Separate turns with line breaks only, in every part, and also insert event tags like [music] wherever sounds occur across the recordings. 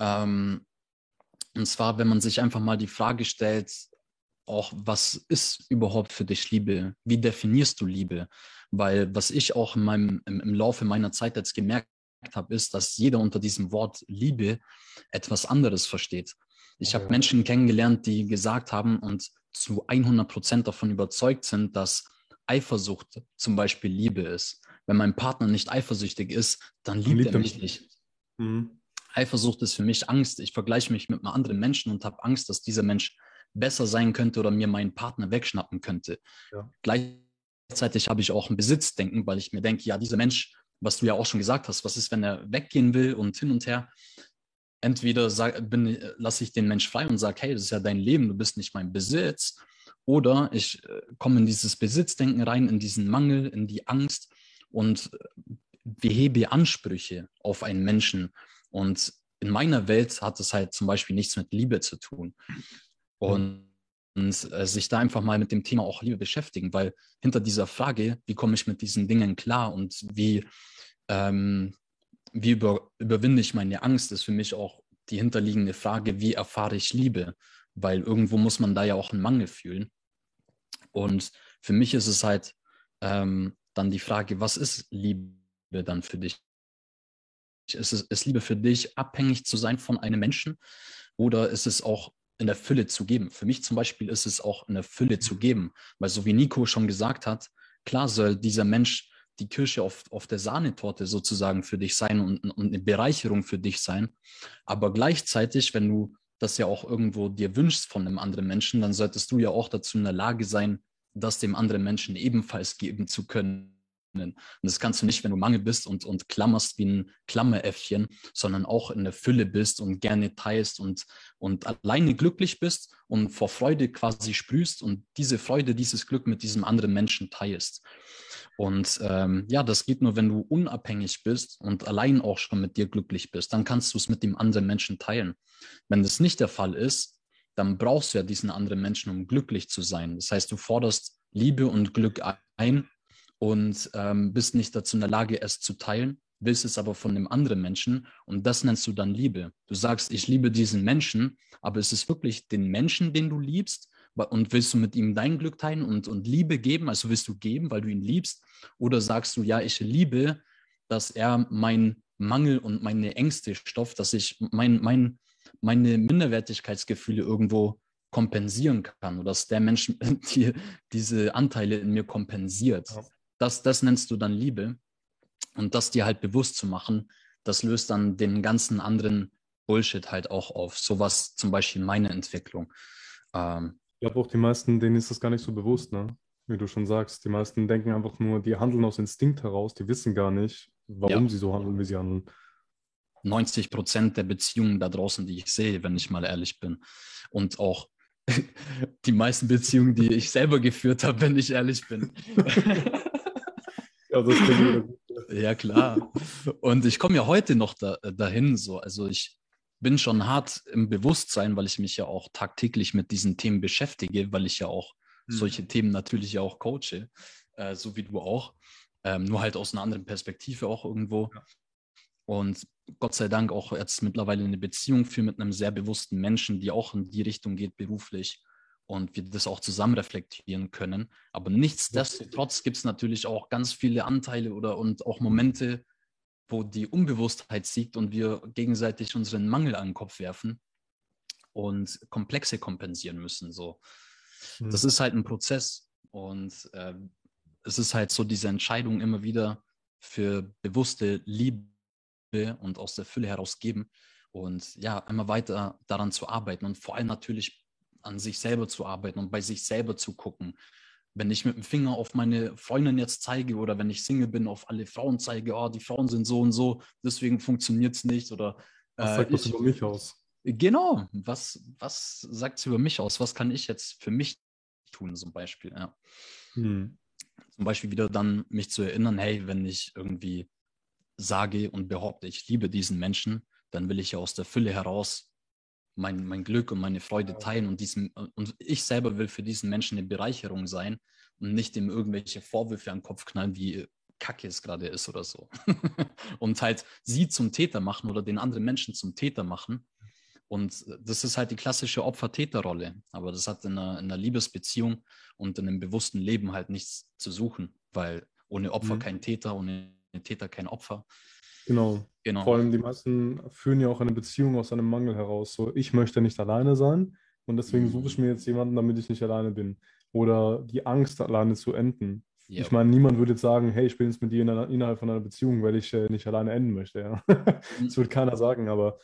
Ähm, und zwar, wenn man sich einfach mal die Frage stellt, auch was ist überhaupt für dich Liebe? Wie definierst du Liebe? Weil was ich auch in meinem, im, im Laufe meiner Zeit jetzt gemerkt habe, ist, dass jeder unter diesem Wort Liebe etwas anderes versteht. Ich habe Menschen kennengelernt, die gesagt haben und zu 100 Prozent davon überzeugt sind, dass Eifersucht zum Beispiel Liebe ist. Wenn mein Partner nicht eifersüchtig ist, dann liebt, liebt er mich nicht. Mhm. Eifersucht ist für mich Angst. Ich vergleiche mich mit einem anderen Menschen und habe Angst, dass dieser Mensch besser sein könnte oder mir meinen Partner wegschnappen könnte. Ja. Gleichzeitig habe ich auch ein Besitzdenken, weil ich mir denke, ja, dieser Mensch, was du ja auch schon gesagt hast, was ist, wenn er weggehen will und hin und her? Entweder lasse ich den Mensch frei und sage, hey, das ist ja dein Leben, du bist nicht mein Besitz. Oder ich äh, komme in dieses Besitzdenken rein, in diesen Mangel, in die Angst und äh, behebe Ansprüche auf einen Menschen. Und in meiner Welt hat es halt zum Beispiel nichts mit Liebe zu tun. Und, und äh, sich da einfach mal mit dem Thema auch Liebe beschäftigen, weil hinter dieser Frage, wie komme ich mit diesen Dingen klar und wie, ähm, wie über, überwinde ich meine Angst, ist für mich auch die hinterliegende Frage, wie erfahre ich Liebe? Weil irgendwo muss man da ja auch einen Mangel fühlen. Und für mich ist es halt ähm, dann die Frage, was ist Liebe dann für dich? Ist es ist Liebe für dich, abhängig zu sein von einem Menschen? Oder ist es auch in der Fülle zu geben? Für mich zum Beispiel ist es auch in der Fülle zu geben, weil so wie Nico schon gesagt hat, klar soll dieser Mensch die Kirsche auf, auf der Sahnetorte sozusagen für dich sein und, und eine Bereicherung für dich sein. Aber gleichzeitig, wenn du das ja auch irgendwo dir wünschst von einem anderen Menschen, dann solltest du ja auch dazu in der Lage sein, das dem anderen Menschen ebenfalls geben zu können. Und das kannst du nicht, wenn du Mangel bist und, und klammerst wie ein Klammeräffchen, sondern auch in der Fülle bist und gerne teilst und, und alleine glücklich bist und vor Freude quasi sprühst und diese Freude, dieses Glück mit diesem anderen Menschen teilst. Und ähm, ja, das geht nur, wenn du unabhängig bist und allein auch schon mit dir glücklich bist. Dann kannst du es mit dem anderen Menschen teilen. Wenn das nicht der Fall ist, dann brauchst du ja diesen anderen Menschen, um glücklich zu sein. Das heißt, du forderst Liebe und Glück ein und ähm, bist nicht dazu in der Lage, es zu teilen, willst es aber von dem anderen Menschen und das nennst du dann Liebe. Du sagst, ich liebe diesen Menschen, aber ist es wirklich den Menschen, den du liebst und willst du mit ihm dein Glück teilen und, und Liebe geben, also willst du geben, weil du ihn liebst oder sagst du, ja, ich liebe, dass er mein Mangel und meine Ängste stofft, dass ich mein, mein, meine Minderwertigkeitsgefühle irgendwo kompensieren kann oder dass der Mensch [laughs] die, diese Anteile in mir kompensiert. Ja. Das, das nennst du dann Liebe. Und das dir halt bewusst zu machen, das löst dann den ganzen anderen Bullshit halt auch auf. Sowas zum Beispiel meine Entwicklung.
Ähm, ich glaube auch die meisten, denen ist das gar nicht so bewusst, ne? Wie du schon sagst. Die meisten denken einfach nur, die handeln aus Instinkt heraus, die wissen gar nicht, warum ja. sie so handeln, wie sie handeln.
90 Prozent der Beziehungen da draußen, die ich sehe, wenn ich mal ehrlich bin. Und auch [laughs] die meisten Beziehungen, die ich selber geführt habe, wenn ich ehrlich bin. [laughs] ja, das ja, klar. Und ich komme ja heute noch da, dahin so. Also ich bin schon hart im Bewusstsein, weil ich mich ja auch tagtäglich mit diesen Themen beschäftige, weil ich ja auch hm. solche Themen natürlich ja auch coache, äh, so wie du auch. Ähm, nur halt aus einer anderen Perspektive auch irgendwo. Ja. Und Gott sei Dank auch jetzt mittlerweile eine Beziehung für mit einem sehr bewussten Menschen, die auch in die Richtung geht beruflich und wir das auch zusammen reflektieren können. Aber nichtsdestotrotz gibt es natürlich auch ganz viele Anteile oder und auch Momente, wo die Unbewusstheit siegt und wir gegenseitig unseren Mangel an den Kopf werfen und Komplexe kompensieren müssen. So. Mhm. Das ist halt ein Prozess und äh, es ist halt so diese Entscheidung immer wieder für bewusste Liebe und aus der Fülle heraus geben und ja, immer weiter daran zu arbeiten und vor allem natürlich an sich selber zu arbeiten und bei sich selber zu gucken. Wenn ich mit dem Finger auf meine Freundin jetzt zeige oder wenn ich Single bin, auf alle Frauen zeige, oh, die Frauen sind so und so, deswegen funktioniert es nicht oder
was äh, sagt das über mich aus?
Genau, was, was sagt es über mich aus? Was kann ich jetzt für mich tun, zum Beispiel? Ja. Hm. Zum Beispiel wieder dann mich zu erinnern, hey, wenn ich irgendwie sage und behaupte, ich liebe diesen Menschen, dann will ich ja aus der Fülle heraus mein, mein Glück und meine Freude teilen und, diesem, und ich selber will für diesen Menschen eine Bereicherung sein und nicht ihm irgendwelche Vorwürfe an den Kopf knallen, wie kacke es gerade ist oder so. [laughs] und halt sie zum Täter machen oder den anderen Menschen zum Täter machen. Und das ist halt die klassische Opfer-Täter-Rolle. Aber das hat in einer, in einer, Liebesbeziehung und in einem bewussten Leben halt nichts zu suchen, weil ohne Opfer mhm. kein Täter, ohne Täter kein Opfer.
Genau. genau. Vor allem die meisten führen ja auch eine Beziehung aus einem Mangel heraus. So, ich möchte nicht alleine sein und deswegen mhm. suche ich mir jetzt jemanden, damit ich nicht alleine bin. Oder die Angst, alleine zu enden. Yep. Ich meine, niemand würde jetzt sagen, hey, ich bin jetzt mit dir in einer, innerhalb von einer Beziehung, weil ich äh, nicht alleine enden möchte. Ja? Mhm. [laughs] das wird keiner sagen, aber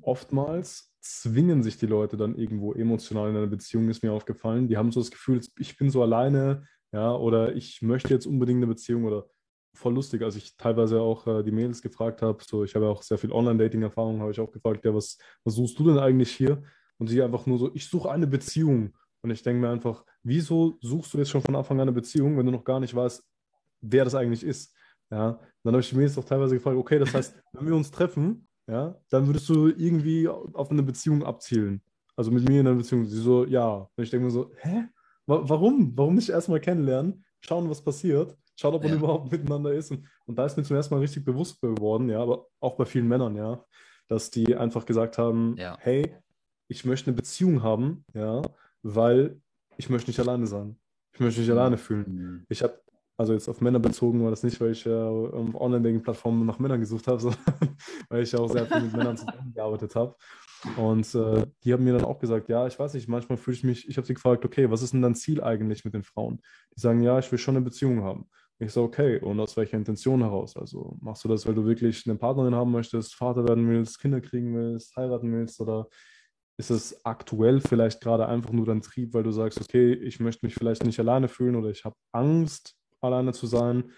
oftmals zwingen sich die Leute dann irgendwo emotional in einer Beziehung, ist mir aufgefallen. Die haben so das Gefühl, ich bin so alleine, ja, oder ich möchte jetzt unbedingt eine Beziehung oder voll lustig, als ich teilweise auch äh, die Mädels gefragt habe, so ich habe ja auch sehr viel Online-Dating-Erfahrung, habe ich auch gefragt, ja, was, was suchst du denn eigentlich hier? Und sie einfach nur so, ich suche eine Beziehung. Und ich denke mir einfach, wieso suchst du jetzt schon von Anfang an eine Beziehung, wenn du noch gar nicht weißt, wer das eigentlich ist? Ja, dann habe ich die Mädels auch teilweise gefragt, okay, das heißt, [laughs] wenn wir uns treffen, ja, dann würdest du irgendwie auf eine Beziehung abzielen. Also mit mir in einer Beziehung. Sie so, ja. Und ich denke mir so, hä? Warum? Warum nicht erstmal kennenlernen, schauen, was passiert, schauen, ob man ja. überhaupt miteinander ist. Und, und da ist mir zum ersten Mal richtig bewusst geworden, ja, aber auch bei vielen Männern, ja, dass die einfach gesagt haben, ja. hey, ich möchte eine Beziehung haben, ja, weil ich möchte nicht alleine sein. Ich möchte mich mhm. alleine fühlen. Mhm. Ich habe, also jetzt auf Männer bezogen war das nicht, weil ich äh, auf Online-Dating-Plattformen nach Männern gesucht habe, [laughs] sondern weil ich auch sehr viel mit Männern zusammengearbeitet habe. Und äh, die haben mir dann auch gesagt, ja, ich weiß nicht, manchmal fühle ich mich, ich habe sie gefragt, okay, was ist denn dein Ziel eigentlich mit den Frauen? Die sagen, ja, ich will schon eine Beziehung haben. Ich so, okay, und aus welcher Intention heraus? Also machst du das, weil du wirklich eine Partnerin haben möchtest, Vater werden willst, Kinder kriegen willst, heiraten willst oder ist es aktuell vielleicht gerade einfach nur dein Trieb, weil du sagst, okay, ich möchte mich vielleicht nicht alleine fühlen oder ich habe Angst, alleine zu sein.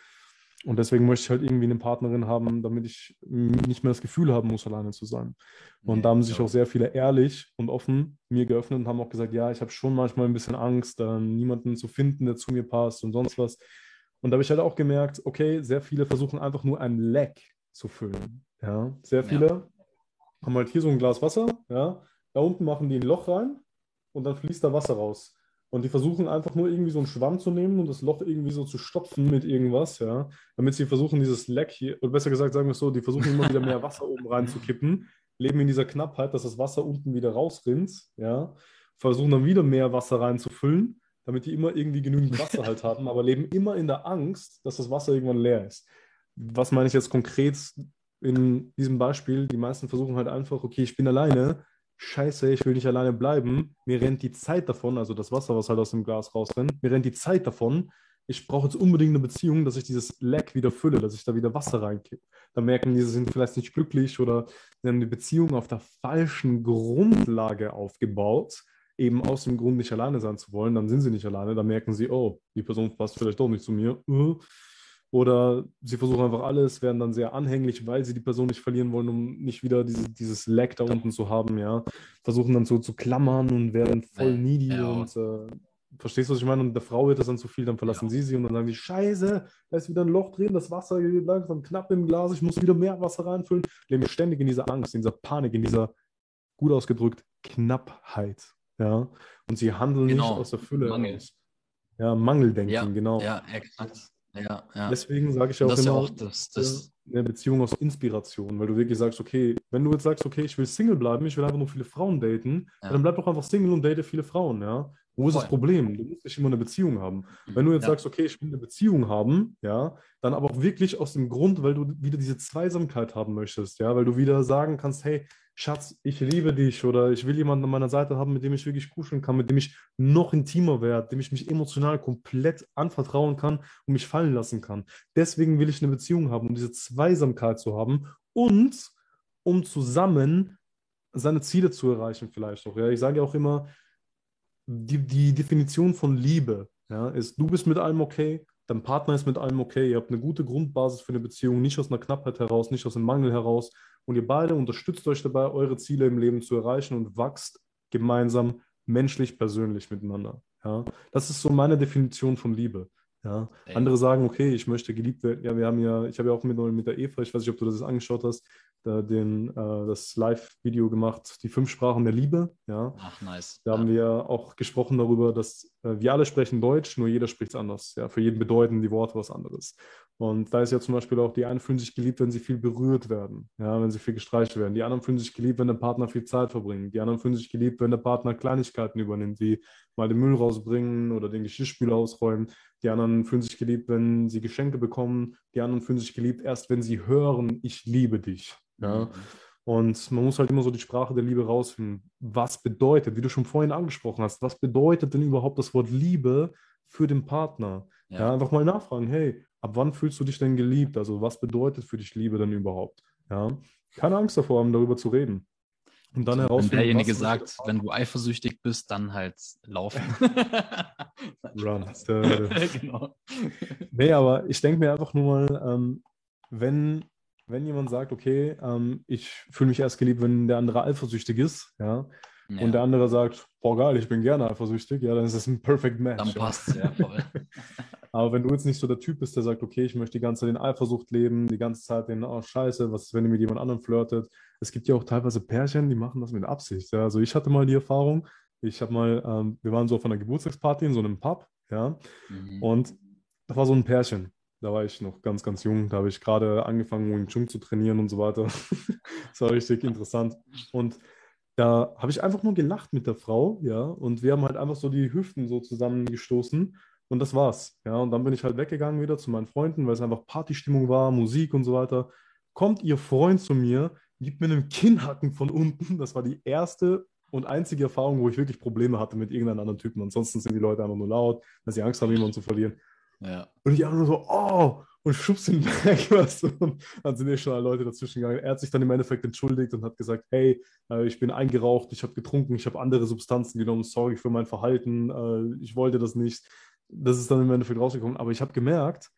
Und deswegen möchte ich halt irgendwie eine Partnerin haben, damit ich nicht mehr das Gefühl haben muss, alleine zu sein. Und da haben sich auch sehr viele ehrlich und offen mir geöffnet und haben auch gesagt, ja, ich habe schon manchmal ein bisschen Angst, dann niemanden zu finden, der zu mir passt und sonst was. Und da habe ich halt auch gemerkt, okay, sehr viele versuchen einfach nur ein Leck zu füllen. Ja, sehr viele ja. haben halt hier so ein Glas Wasser, ja, da unten machen die ein Loch rein und dann fließt da Wasser raus. Und die versuchen einfach nur irgendwie so einen Schwamm zu nehmen und das Loch irgendwie so zu stopfen mit irgendwas, ja, damit sie versuchen, dieses Leck hier, oder besser gesagt, sagen wir es so, die versuchen immer wieder mehr Wasser oben reinzukippen, leben in dieser Knappheit, dass das Wasser unten wieder rausrinnt, ja, versuchen dann wieder mehr Wasser reinzufüllen, damit die immer irgendwie genügend Wasser halt haben, aber leben immer in der Angst, dass das Wasser irgendwann leer ist. Was meine ich jetzt konkret in diesem Beispiel? Die meisten versuchen halt einfach, okay, ich bin alleine, scheiße, ich will nicht alleine bleiben, mir rennt die Zeit davon, also das Wasser, was halt aus dem Glas rausrennt, mir rennt die Zeit davon, ich brauche jetzt unbedingt eine Beziehung, dass ich dieses Leck wieder fülle, dass ich da wieder Wasser reinkippe. Da merken die, sie sind vielleicht nicht glücklich oder sie haben die Beziehung auf der falschen Grundlage aufgebaut, eben aus dem Grund nicht alleine sein zu wollen, dann sind sie nicht alleine, dann merken sie, oh, die Person passt vielleicht doch nicht zu mir. Uh, oder sie versuchen einfach alles, werden dann sehr anhänglich, weil sie die Person nicht verlieren wollen, um nicht wieder diese, dieses Lag da unten zu haben, ja. Versuchen dann so zu klammern und werden voll needy ja. und äh, verstehst du, was ich meine? Und der Frau wird das dann zu viel, dann verlassen ja. sie sie und dann sagen die, scheiße, da ist wieder ein Loch drin, das Wasser geht langsam knapp im Glas, ich muss wieder mehr Wasser reinfüllen. Leben ständig in dieser Angst, in dieser Panik, in dieser, gut ausgedrückt, Knappheit, ja. Und sie handeln genau. nicht aus der Fülle
Mangel.
Aus. Ja, Mangeldenken,
ja,
genau.
Ja, exakt. Ja, ja.
Deswegen sage ich auch
das
immer,
ja auch das, das
eine Beziehung aus Inspiration, weil du wirklich sagst, okay, wenn du jetzt sagst, okay, ich will Single bleiben, ich will einfach nur viele Frauen daten, ja. dann bleib doch einfach Single und date viele Frauen, ja. Wo ist Voll. das Problem? Du musst nicht immer eine Beziehung haben. Mhm. Wenn du jetzt ja. sagst, okay, ich will eine Beziehung haben, ja, dann aber auch wirklich aus dem Grund, weil du wieder diese Zweisamkeit haben möchtest, ja, weil du wieder sagen kannst, hey, Schatz, ich liebe dich oder ich will jemanden an meiner Seite haben, mit dem ich wirklich kuscheln kann, mit dem ich noch intimer werde, dem ich mich emotional komplett anvertrauen kann und mich fallen lassen kann. Deswegen will ich eine Beziehung haben, um diese Zweisamkeit zu haben und um zusammen seine Ziele zu erreichen vielleicht auch. Ja? Ich sage ja auch immer, die, die Definition von Liebe ja, ist, du bist mit allem okay, dein Partner ist mit allem okay, ihr habt eine gute Grundbasis für eine Beziehung, nicht aus einer Knappheit heraus, nicht aus einem Mangel heraus. Und ihr beide unterstützt euch dabei, eure Ziele im Leben zu erreichen und wachst gemeinsam menschlich, persönlich miteinander. Ja? Das ist so meine Definition von Liebe. Ja? Andere sagen, okay, ich möchte geliebt werden. Ja, wir haben ja, ich habe ja auch mit, mit der Eva, ich weiß nicht, ob du das angeschaut hast, da den, äh, das Live-Video gemacht, die fünf Sprachen der Liebe. Ja.
Ach, nice.
Da ja. haben wir auch gesprochen darüber, dass äh, wir alle sprechen Deutsch, nur jeder spricht es anders. Ja. Für jeden bedeuten die Worte was anderes. Und da ist ja zum Beispiel auch, die einen fühlen sich geliebt, wenn sie viel berührt werden, ja, wenn sie viel gestreichelt werden. Die anderen fühlen sich geliebt, wenn der Partner viel Zeit verbringt. Die anderen fühlen sich geliebt, wenn der Partner Kleinigkeiten übernimmt, wie mal den Müll rausbringen oder den Geschirrspüler ausräumen. Die anderen fühlen sich geliebt, wenn sie Geschenke bekommen. Die anderen fühlen sich geliebt, erst wenn sie hören, ich liebe dich. Ja. Mhm. Und man muss halt immer so die Sprache der Liebe rausfinden. Was bedeutet, wie du schon vorhin angesprochen hast, was bedeutet denn überhaupt das Wort Liebe für den Partner? Ja. ja. einfach mal nachfragen, hey, ab wann fühlst du dich denn geliebt? Also was bedeutet für dich Liebe denn überhaupt? Ja, keine Angst davor haben, darüber zu reden.
Und dann herausfinden, Wenn derjenige sagt, wenn du eifersüchtig bist, dann halt laufen. [laughs] Run. [laughs]
genau. Nee, aber ich denke mir einfach nur mal, ähm, wenn, wenn jemand sagt, okay, ähm, ich fühle mich erst geliebt, wenn der andere eifersüchtig ist, ja, ja. und der andere sagt, boah geil, ich bin gerne eifersüchtig, ja, dann ist das ein Perfect Match. Dann passt es, ja, voll. [laughs] Aber wenn du jetzt nicht so der Typ bist, der sagt, okay, ich möchte die ganze Zeit in Eifersucht leben, die ganze Zeit den, oh scheiße, was ist, wenn ihr mit jemand anderem flirtet? Es gibt ja auch teilweise Pärchen, die machen das mit Absicht. Ja? Also ich hatte mal die Erfahrung, ich habe mal, ähm, wir waren so auf einer Geburtstagsparty in so einem Pub, ja, mhm. und da war so ein Pärchen. Da war ich noch ganz, ganz jung. Da habe ich gerade angefangen, Wing Chun zu trainieren und so weiter. [laughs] das war richtig interessant. Und da habe ich einfach nur gelacht mit der Frau, ja, und wir haben halt einfach so die Hüften so zusammengestoßen und das war's. Ja, und dann bin ich halt weggegangen wieder zu meinen Freunden, weil es einfach Partystimmung war, Musik und so weiter. Kommt ihr Freund zu mir, gibt mir einen Kinnhacken von unten. Das war die erste und einzige Erfahrung, wo ich wirklich Probleme hatte mit irgendeinem anderen Typen. Ansonsten sind die Leute einfach nur laut, dass sie Angst haben, jemanden zu verlieren. Ja. Und ich einfach nur so, oh, und schubst ihn weg. [laughs] Weißt du? Und dann sind eh schon alle Leute dazwischen gegangen. Er hat sich dann im Endeffekt entschuldigt und hat gesagt, hey, äh, ich bin eingeraucht, ich habe getrunken, ich habe andere Substanzen genommen, sorry für mein Verhalten, äh, ich wollte das nicht das ist dann im Endeffekt rausgekommen. Aber ich habe gemerkt,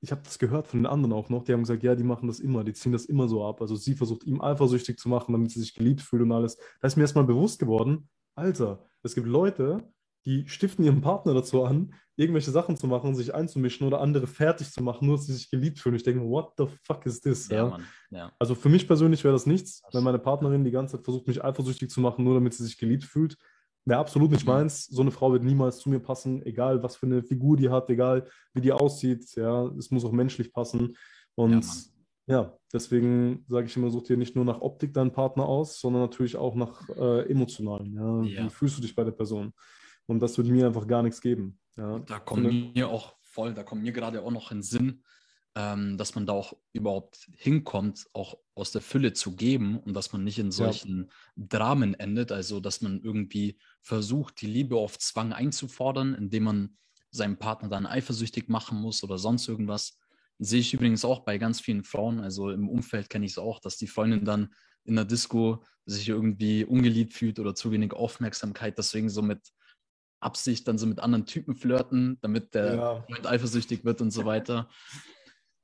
ich habe das gehört von den anderen auch noch, die haben gesagt, ja, die machen das immer, die ziehen das immer so ab. Also sie versucht ihm eifersüchtig zu machen, damit sie sich geliebt fühlt und alles. Da ist mir erstmal bewusst geworden, Alter, es gibt Leute, die stiften ihren Partner dazu an, irgendwelche Sachen zu machen, sich einzumischen oder andere fertig zu machen, nur dass sie sich geliebt fühlen. Ich denke, what the fuck is this? Ja, ja? ja. Also für mich persönlich wäre das nichts, wenn meine Partnerin die ganze Zeit versucht, mich eifersüchtig zu machen, nur damit sie sich geliebt fühlt. Wäre absolut nicht mhm. meins. So eine Frau wird niemals zu mir passen, egal was für eine Figur die hat, egal wie die aussieht. Ja, es muss auch menschlich passen. Und ja, ja deswegen sage ich immer, such dir nicht nur nach Optik deinen Partner aus, sondern natürlich auch nach äh, emotionalen. Wie fühlst du dich bei der Person? Und das würde mir einfach gar nichts geben. Ja?
Da kommt mir auch voll, da kommt mir gerade auch noch in Sinn, ähm, dass man da auch überhaupt hinkommt, auch aus der Fülle zu geben und dass man nicht in solchen ja. Dramen endet, also dass man irgendwie versucht, die Liebe auf Zwang einzufordern, indem man seinen Partner dann eifersüchtig machen muss oder sonst irgendwas. Sehe ich übrigens auch bei ganz vielen Frauen, also im Umfeld kenne ich es auch, dass die Freundin dann in der Disco sich irgendwie ungeliebt fühlt oder zu wenig Aufmerksamkeit, deswegen so mit Absicht dann so mit anderen Typen flirten, damit der ja. Freund eifersüchtig wird und so [laughs] weiter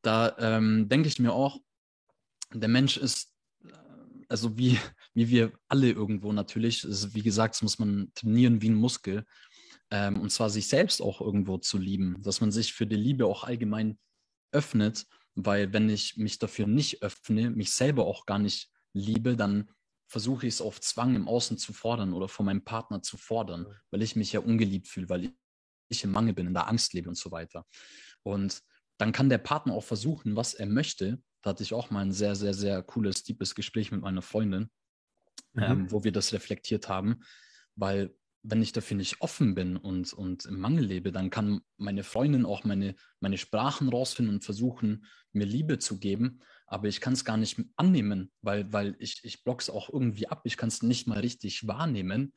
da ähm, denke ich mir auch, der Mensch ist, äh, also wie, wie wir alle irgendwo natürlich, ist, wie gesagt, das muss man trainieren wie ein Muskel. Ähm, und zwar sich selbst auch irgendwo zu lieben, dass man sich für die Liebe auch allgemein öffnet, weil wenn ich mich dafür nicht öffne, mich selber auch gar nicht liebe, dann versuche ich es auf Zwang im Außen zu fordern oder von meinem Partner zu fordern, weil ich mich ja ungeliebt fühle, weil ich im Mangel bin, in der Angst lebe und so weiter. Und dann kann der Partner auch versuchen, was er möchte. Da hatte ich auch mal ein sehr, sehr, sehr cooles, deepes Gespräch mit meiner Freundin, mhm. ähm, wo wir das reflektiert haben. Weil wenn ich dafür nicht offen bin und, und im Mangel lebe, dann kann meine Freundin auch meine, meine Sprachen rausfinden und versuchen, mir Liebe zu geben. Aber ich kann es gar nicht annehmen, weil, weil ich, ich block es auch irgendwie ab. Ich kann es nicht mal richtig wahrnehmen,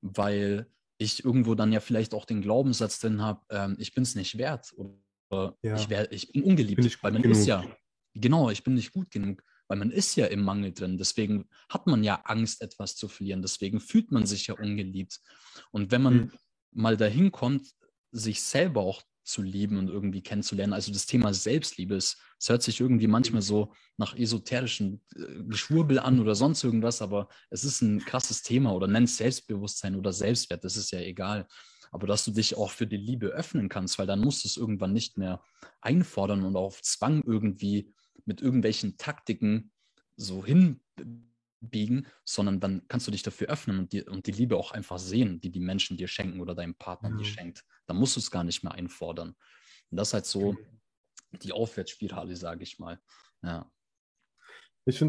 weil ich irgendwo dann ja vielleicht auch den Glaubenssatz drin habe, ähm, ich bin es nicht wert oder ja. ich, wär, ich bin ungeliebt, bin weil man genug. ist ja, genau, ich bin nicht gut genug, weil man ist ja im Mangel drin. Deswegen hat man ja Angst, etwas zu verlieren. Deswegen fühlt man sich ja ungeliebt. Und wenn man mhm. mal dahin kommt, sich selber auch zu lieben und irgendwie kennenzulernen. Also das Thema Selbstliebe, es, hört sich irgendwie manchmal so nach esoterischen äh, Geschwurbel an oder sonst irgendwas, aber es ist ein krasses Thema oder nennt Selbstbewusstsein oder Selbstwert, das ist ja egal aber dass du dich auch für die Liebe öffnen kannst, weil dann musst du es irgendwann nicht mehr einfordern und auf Zwang irgendwie mit irgendwelchen Taktiken so hinbiegen, sondern dann kannst du dich dafür öffnen und die, und die Liebe auch einfach sehen, die die Menschen dir schenken oder deinem Partner mhm. dir schenkt. Dann musst du es gar nicht mehr einfordern. Und das ist halt so die Aufwärtsspirale, sage ich mal. Ja.
Ich finde